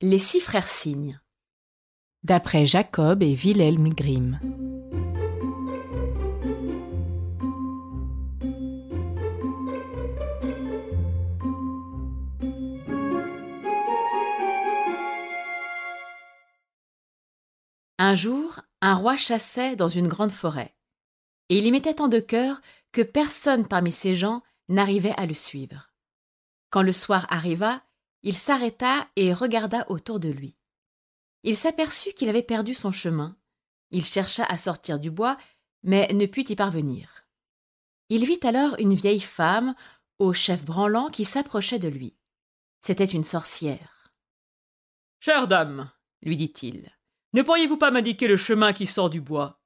Les six frères cygnes. D'après Jacob et Wilhelm Grimm. Un jour, un roi chassait dans une grande forêt, et il y mettait tant de cœur que personne parmi ses gens n'arrivait à le suivre. Quand le soir arriva, il s'arrêta et regarda autour de lui. Il s'aperçut qu'il avait perdu son chemin. Il chercha à sortir du bois, mais ne put y parvenir. Il vit alors une vieille femme, au chef branlant, qui s'approchait de lui. C'était une sorcière. Chère dame, lui dit-il, ne pourriez-vous pas m'indiquer le chemin qui sort du bois?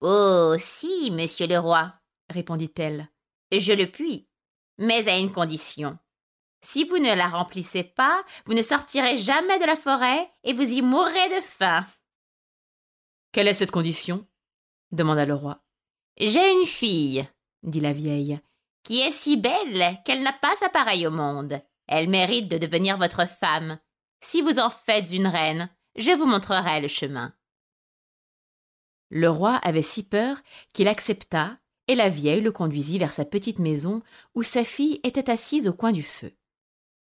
Oh, si, monsieur le roi, répondit-elle. Je le puis, mais à une condition. Si vous ne la remplissez pas, vous ne sortirez jamais de la forêt et vous y mourrez de faim. Quelle est cette condition? demanda le roi. J'ai une fille, dit la vieille, qui est si belle qu'elle n'a pas sa pareille au monde. Elle mérite de devenir votre femme. Si vous en faites une reine, je vous montrerai le chemin. Le roi avait si peur qu'il accepta, et la vieille le conduisit vers sa petite maison où sa fille était assise au coin du feu.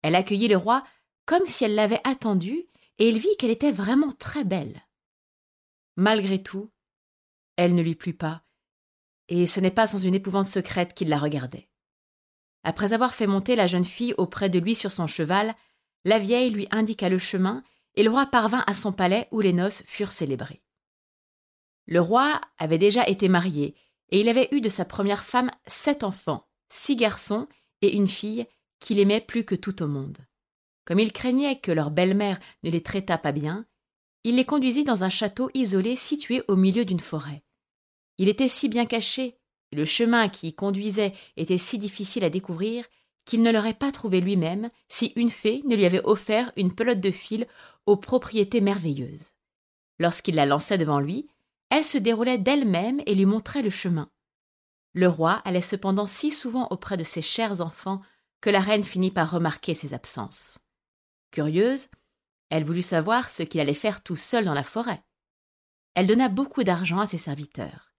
Elle accueillit le roi comme si elle l'avait attendu, et il vit qu'elle était vraiment très belle. Malgré tout, elle ne lui plut pas, et ce n'est pas sans une épouvante secrète qu'il la regardait. Après avoir fait monter la jeune fille auprès de lui sur son cheval, la vieille lui indiqua le chemin, et le roi parvint à son palais où les noces furent célébrées. Le roi avait déjà été marié, et il avait eu de sa première femme sept enfants, six garçons et une fille, qu'il aimait plus que tout au monde. Comme il craignait que leur belle-mère ne les traitât pas bien, il les conduisit dans un château isolé situé au milieu d'une forêt. Il était si bien caché, et le chemin qui y conduisait était si difficile à découvrir, qu'il ne l'aurait pas trouvé lui-même si une fée ne lui avait offert une pelote de fil aux propriétés merveilleuses. Lorsqu'il la lançait devant lui, elle se déroulait d'elle-même et lui montrait le chemin. Le roi allait cependant si souvent auprès de ses chers enfants que la reine finit par remarquer ses absences. Curieuse, elle voulut savoir ce qu'il allait faire tout seul dans la forêt. Elle donna beaucoup d'argent à ses serviteurs.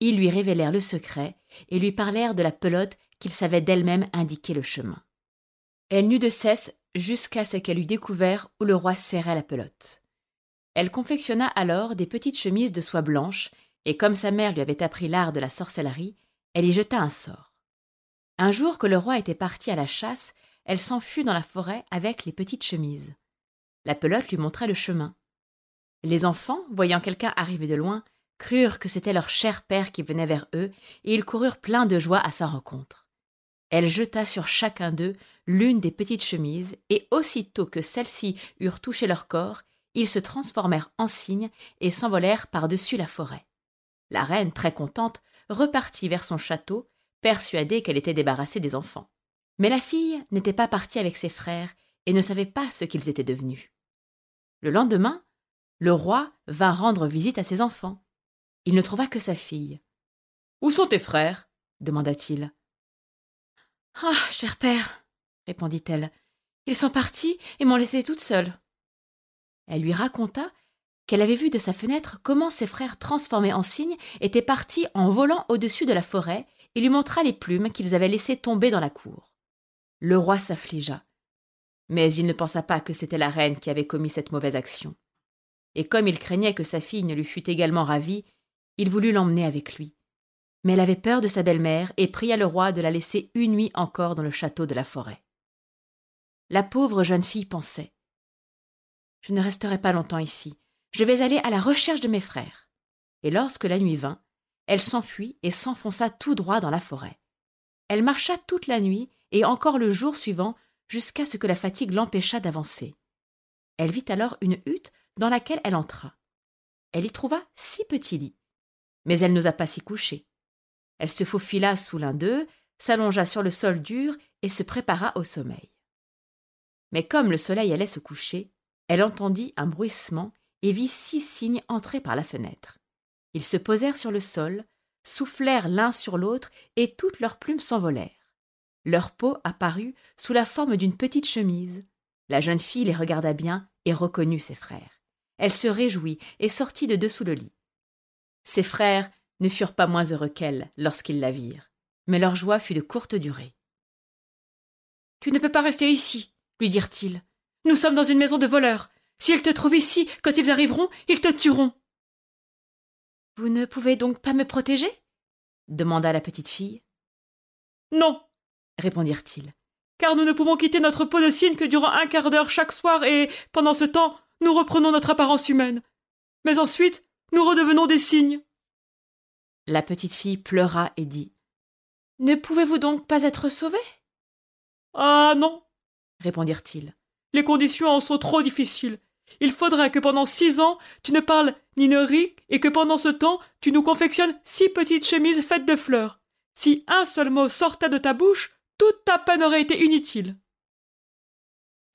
Ils lui révélèrent le secret et lui parlèrent de la pelote qu'il savait d'elle-même indiquer le chemin. Elle n'eut de cesse jusqu'à ce qu'elle eût découvert où le roi serrait la pelote. Elle confectionna alors des petites chemises de soie blanche, et comme sa mère lui avait appris l'art de la sorcellerie, elle y jeta un sort. Un jour que le roi était parti à la chasse, elle s'enfuit dans la forêt avec les petites chemises. La pelote lui montra le chemin. Les enfants, voyant quelqu'un arriver de loin, crurent que c'était leur cher père qui venait vers eux, et ils coururent pleins de joie à sa rencontre. Elle jeta sur chacun d'eux l'une des petites chemises, et aussitôt que celles-ci eurent touché leur corps, ils se transformèrent en cygnes et s'envolèrent par-dessus la forêt. La reine, très contente, repartit vers son château, persuadée qu'elle était débarrassée des enfants. Mais la fille n'était pas partie avec ses frères et ne savait pas ce qu'ils étaient devenus. Le lendemain, le roi vint rendre visite à ses enfants. Il ne trouva que sa fille. Où sont tes frères? demanda-t-il. Ah, cher père, répondit-elle, ils sont partis et m'ont laissée toute seule. Elle lui raconta qu'elle avait vu de sa fenêtre comment ses frères transformés en cygnes étaient partis en volant au-dessus de la forêt et lui montra les plumes qu'ils avaient laissées tomber dans la cour. Le roi s'affligea. Mais il ne pensa pas que c'était la reine qui avait commis cette mauvaise action. Et comme il craignait que sa fille ne lui fût également ravie, il voulut l'emmener avec lui. Mais elle avait peur de sa belle-mère et pria le roi de la laisser une nuit encore dans le château de la forêt. La pauvre jeune fille pensait. Je ne resterai pas longtemps ici. Je vais aller à la recherche de mes frères. Et lorsque la nuit vint, elle s'enfuit et s'enfonça tout droit dans la forêt. Elle marcha toute la nuit et encore le jour suivant jusqu'à ce que la fatigue l'empêcha d'avancer. Elle vit alors une hutte dans laquelle elle entra. Elle y trouva six petits lits, mais elle n'osa pas s'y coucher. Elle se faufila sous l'un d'eux, s'allongea sur le sol dur et se prépara au sommeil. Mais comme le soleil allait se coucher, elle entendit un bruissement et vit six cygnes entrer par la fenêtre. Ils se posèrent sur le sol, soufflèrent l'un sur l'autre, et toutes leurs plumes s'envolèrent. Leur peau apparut sous la forme d'une petite chemise. La jeune fille les regarda bien et reconnut ses frères. Elle se réjouit et sortit de dessous le lit. Ses frères ne furent pas moins heureux qu'elle lorsqu'ils la virent, mais leur joie fut de courte durée. Tu ne peux pas rester ici, lui dirent-ils. Nous sommes dans une maison de voleurs. S'ils te trouvent ici, quand ils arriveront, ils te tueront. Vous ne pouvez donc pas me protéger? demanda la petite fille. Non, répondirent-ils, car nous ne pouvons quitter notre peau de cygne que durant un quart d'heure chaque soir, et, pendant ce temps, nous reprenons notre apparence humaine. Mais ensuite, nous redevenons des cygnes. La petite fille pleura et dit. Ne pouvez-vous donc pas être sauvée Ah non, répondirent-ils. Les conditions en sont trop difficiles. Il faudrait que pendant six ans tu ne parles ni ne ris et que pendant ce temps tu nous confectionnes six petites chemises faites de fleurs. Si un seul mot sortait de ta bouche, toute ta peine aurait été inutile.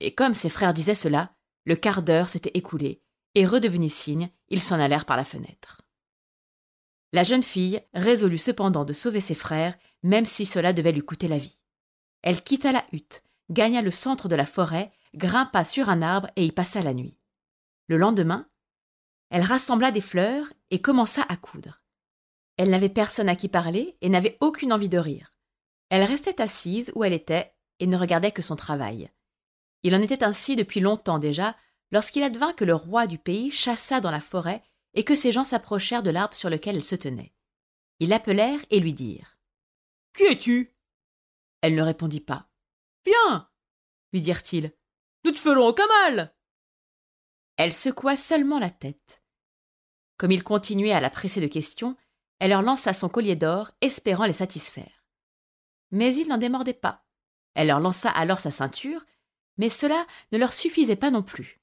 Et comme ses frères disaient cela, le quart d'heure s'était écoulé, et redevenu cygne, ils s'en allèrent par la fenêtre. La jeune fille résolut cependant de sauver ses frères, même si cela devait lui coûter la vie. Elle quitta la hutte, gagna le centre de la forêt, grimpa sur un arbre et y passa la nuit. Le lendemain, elle rassembla des fleurs et commença à coudre. Elle n'avait personne à qui parler et n'avait aucune envie de rire. Elle restait assise où elle était et ne regardait que son travail. Il en était ainsi depuis longtemps déjà, lorsqu'il advint que le roi du pays chassa dans la forêt et que ses gens s'approchèrent de l'arbre sur lequel elle se tenait. Ils l'appelèrent et lui dirent Qui es-tu? Elle ne répondit pas. Viens lui dirent-ils. Nous te ferons aucun mal Elle secoua seulement la tête. Comme il continuait à la presser de questions, elle leur lança son collier d'or, espérant les satisfaire. Mais il n'en démordait pas. Elle leur lança alors sa ceinture, mais cela ne leur suffisait pas non plus.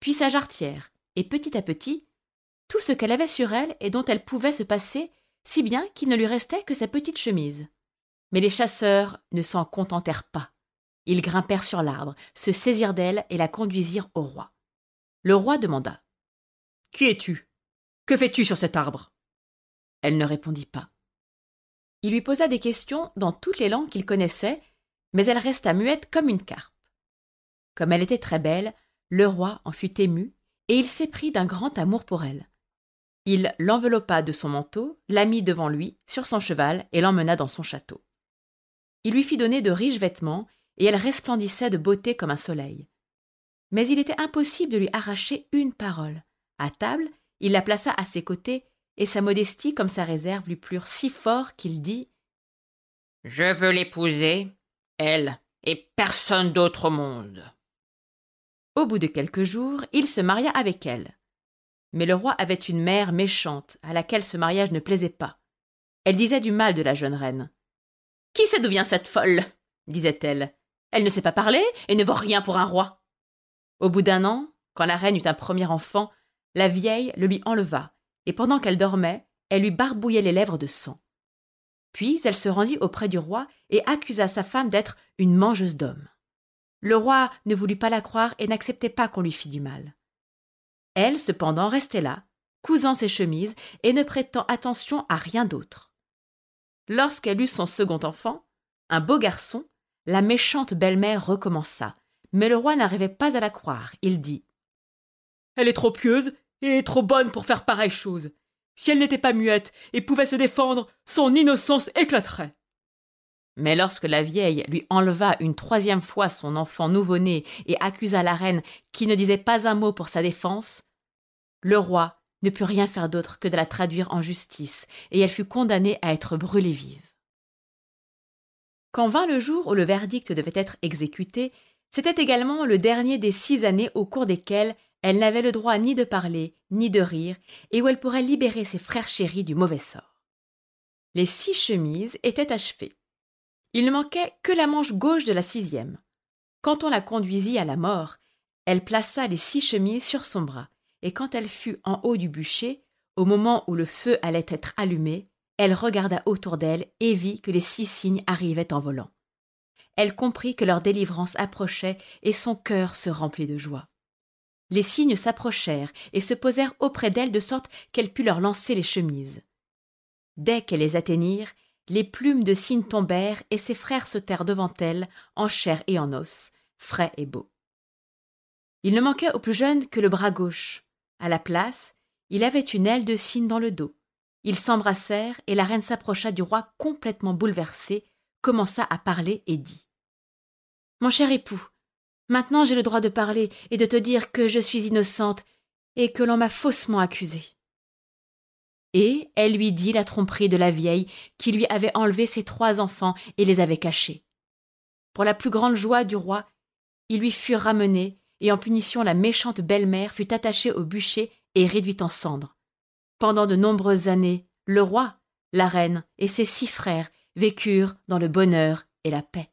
Puis sa jarretière, et petit à petit, tout ce qu'elle avait sur elle et dont elle pouvait se passer, si bien qu'il ne lui restait que sa petite chemise. Mais les chasseurs ne s'en contentèrent pas. Ils grimpèrent sur l'arbre, se saisirent d'elle et la conduisirent au roi. Le roi demanda Qui es-tu? Que fais-tu sur cet arbre? Elle ne répondit pas. Il lui posa des questions dans toutes les langues qu'il connaissait, mais elle resta muette comme une carpe. Comme elle était très belle, le roi en fut ému, et il s'éprit d'un grand amour pour elle. Il l'enveloppa de son manteau, la mit devant lui, sur son cheval, et l'emmena dans son château. Il lui fit donner de riches vêtements, et elle resplendissait de beauté comme un soleil. Mais il était impossible de lui arracher une parole. À table, il la plaça à ses côtés, et sa modestie comme sa réserve lui plurent si fort qu'il dit Je veux l'épouser, elle, et personne d'autre au monde. Au bout de quelques jours, il se maria avec elle. Mais le roi avait une mère méchante, à laquelle ce mariage ne plaisait pas. Elle disait du mal de la jeune reine. Qui sait d'où vient cette folle? disait-elle. Elle ne sait pas parler et ne vaut rien pour un roi. Au bout d'un an, quand la reine eut un premier enfant, la vieille le lui enleva, et pendant qu'elle dormait, elle lui barbouillait les lèvres de sang. Puis elle se rendit auprès du roi et accusa sa femme d'être une mangeuse d'hommes. Le roi ne voulut pas la croire et n'acceptait pas qu'on lui fît du mal. Elle, cependant, restait là, cousant ses chemises et ne prêtant attention à rien d'autre. Lorsqu'elle eut son second enfant, un beau garçon, la méchante belle-mère recommença, mais le roi n'arrivait pas à la croire. Il dit Elle est trop pieuse et trop bonne pour faire pareille chose. Si elle n'était pas muette et pouvait se défendre, son innocence éclaterait. Mais lorsque la vieille lui enleva une troisième fois son enfant nouveau-né et accusa la reine qui ne disait pas un mot pour sa défense, le roi ne put rien faire d'autre que de la traduire en justice, et elle fut condamnée à être brûlée vive. Quand vint le jour où le verdict devait être exécuté, c'était également le dernier des six années au cours desquelles elle n'avait le droit ni de parler, ni de rire, et où elle pourrait libérer ses frères chéris du mauvais sort. Les six chemises étaient achevées. Il ne manquait que la manche gauche de la sixième. Quand on la conduisit à la mort, elle plaça les six chemises sur son bras, et quand elle fut en haut du bûcher, au moment où le feu allait être allumé, elle regarda autour d'elle et vit que les six cygnes arrivaient en volant. Elle comprit que leur délivrance approchait et son cœur se remplit de joie. Les cygnes s'approchèrent et se posèrent auprès d'elle de sorte qu'elle put leur lancer les chemises. Dès qu'elles les atteignirent, les plumes de cygne tombèrent et ses frères sautèrent devant elle, en chair et en os, frais et beaux. Il ne manquait au plus jeune que le bras gauche. À la place, il avait une aile de cygne dans le dos. Ils s'embrassèrent et la reine s'approcha du roi complètement bouleversé, commença à parler et dit Mon cher époux, maintenant j'ai le droit de parler et de te dire que je suis innocente et que l'on m'a faussement accusée. Et elle lui dit la tromperie de la vieille qui lui avait enlevé ses trois enfants et les avait cachés. Pour la plus grande joie du roi, ils lui furent ramenés, et en punition la méchante belle-mère fut attachée au bûcher et réduite en cendres. Pendant de nombreuses années, le roi, la reine et ses six frères vécurent dans le bonheur et la paix.